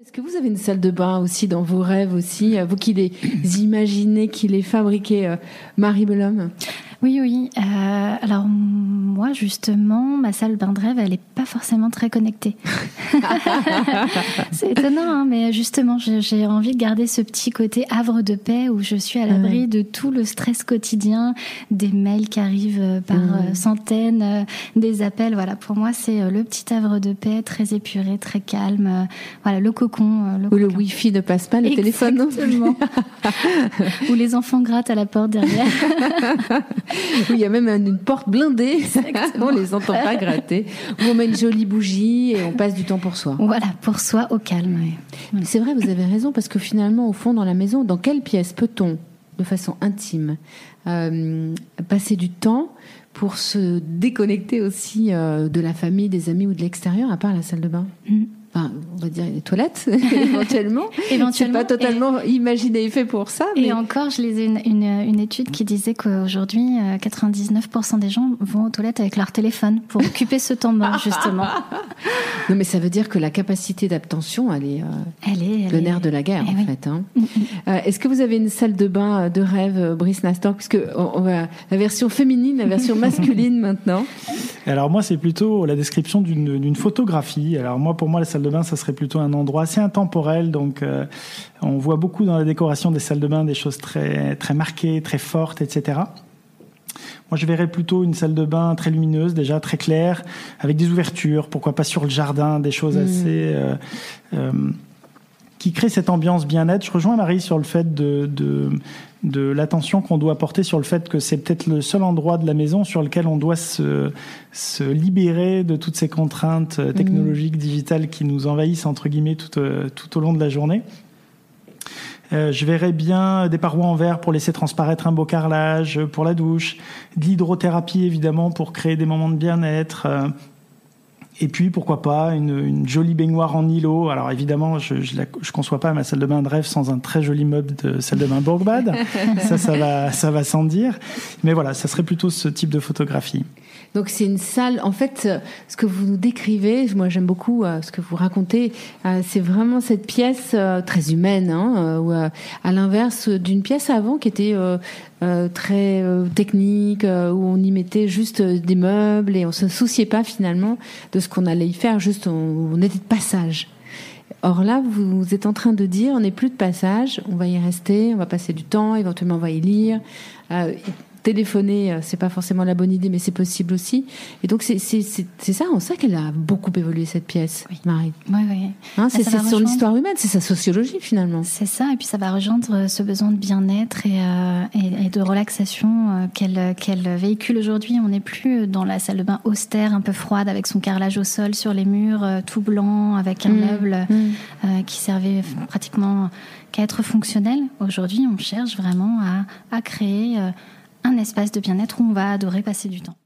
Est-ce que vous avez une salle de bain aussi dans vos rêves aussi, vous qui les imaginez, qui les fabriquez, Marie Belhomme? Oui, oui. Euh, alors moi, justement, ma salle bain de rêve, elle n'est pas forcément très connectée. c'est étonnant, hein, mais justement, j'ai envie de garder ce petit côté havre de paix où je suis à l'abri de tout le stress quotidien, des mails qui arrivent euh, par euh, centaines, euh, des appels. Voilà, pour moi, c'est le petit havre de paix, très épuré, très calme. Voilà, le cocon. Le Où le Wi-Fi ne passe pas, le téléphone non Où les enfants grattent à la porte derrière. Oui, il y a même une porte blindée. on les entend pas gratter. on met une jolie bougie et on passe du temps pour soi. Voilà, pour soi au calme. C'est vrai, vous avez raison, parce que finalement, au fond, dans la maison, dans quelle pièce peut-on, de façon intime, euh, passer du temps pour se déconnecter aussi euh, de la famille, des amis ou de l'extérieur, à part la salle de bain? Mm on va dire les toilettes éventuellement. éventuellement. pas totalement imaginé et fait pour ça. Et encore, je lisais une, une, étude qui disait qu'aujourd'hui, 99% euh, des gens vont aux toilettes avec leur téléphone pour occuper ce temps mort justement. non, mais ça veut dire que la capacité d'abstention, elle est, euh, elle est le nerf de la guerre eh en fait. Hein. Mm, mm. Euh, est-ce que vous avez une salle de bain de rêve, Brice Nastor, puisque on, va la version féminine, la version masculine maintenant. Alors moi, c'est plutôt la description d'une photographie. Alors moi, pour moi, la salle de bain, ça serait plutôt un endroit assez intemporel. Donc, euh, on voit beaucoup dans la décoration des salles de bain des choses très très marquées, très fortes, etc. Moi, je verrais plutôt une salle de bain très lumineuse, déjà très claire, avec des ouvertures. Pourquoi pas sur le jardin, des choses mmh. assez euh, euh, qui créent cette ambiance bien-être. Je rejoins Marie sur le fait de, de de l'attention qu'on doit porter sur le fait que c'est peut-être le seul endroit de la maison sur lequel on doit se, se libérer de toutes ces contraintes euh, technologiques, mmh. digitales qui nous envahissent entre guillemets tout, euh, tout au long de la journée. Euh, je verrais bien des parois en verre pour laisser transparaître un beau carrelage pour la douche, de l'hydrothérapie évidemment pour créer des moments de bien-être, et puis, pourquoi pas, une, une, jolie baignoire en îlot. Alors, évidemment, je ne conçois pas ma salle de bain de rêve sans un très joli meuble de salle de bain Bourgbad. ça, ça va, ça va sans dire. Mais voilà, ça serait plutôt ce type de photographie. Donc c'est une salle. En fait, ce que vous nous décrivez, moi j'aime beaucoup euh, ce que vous racontez. Euh, c'est vraiment cette pièce euh, très humaine, hein, à l'inverse d'une pièce avant qui était très technique, où on y mettait juste des meubles et on se souciait pas finalement de ce qu'on allait y faire. Juste, on, était de passage. Or là, vous êtes en train de dire, on n'est plus de passage, on va y rester, on va passer du temps, éventuellement on va y lire. Euh, téléphoner, euh, c'est pas forcément la bonne idée, mais c'est possible aussi. Et donc c'est ça, on sait qu'elle a beaucoup évolué cette pièce, Marie. Oui, oui. Hein, c'est son histoire humaine, c'est sa sociologie finalement. C'est ça, et puis ça va rejoindre euh, ce besoin de bien-être et, euh, et, de relaxation qu'elle qu'elle véhicule aujourd'hui. On n'est plus dans la salle de bain austère, un peu froide, avec son carrelage au sol sur les murs, tout blanc, avec un mmh. meuble mmh. qui servait pratiquement qu'à être fonctionnel. Aujourd'hui, on cherche vraiment à, à créer un espace de bien-être où on va adorer passer du temps.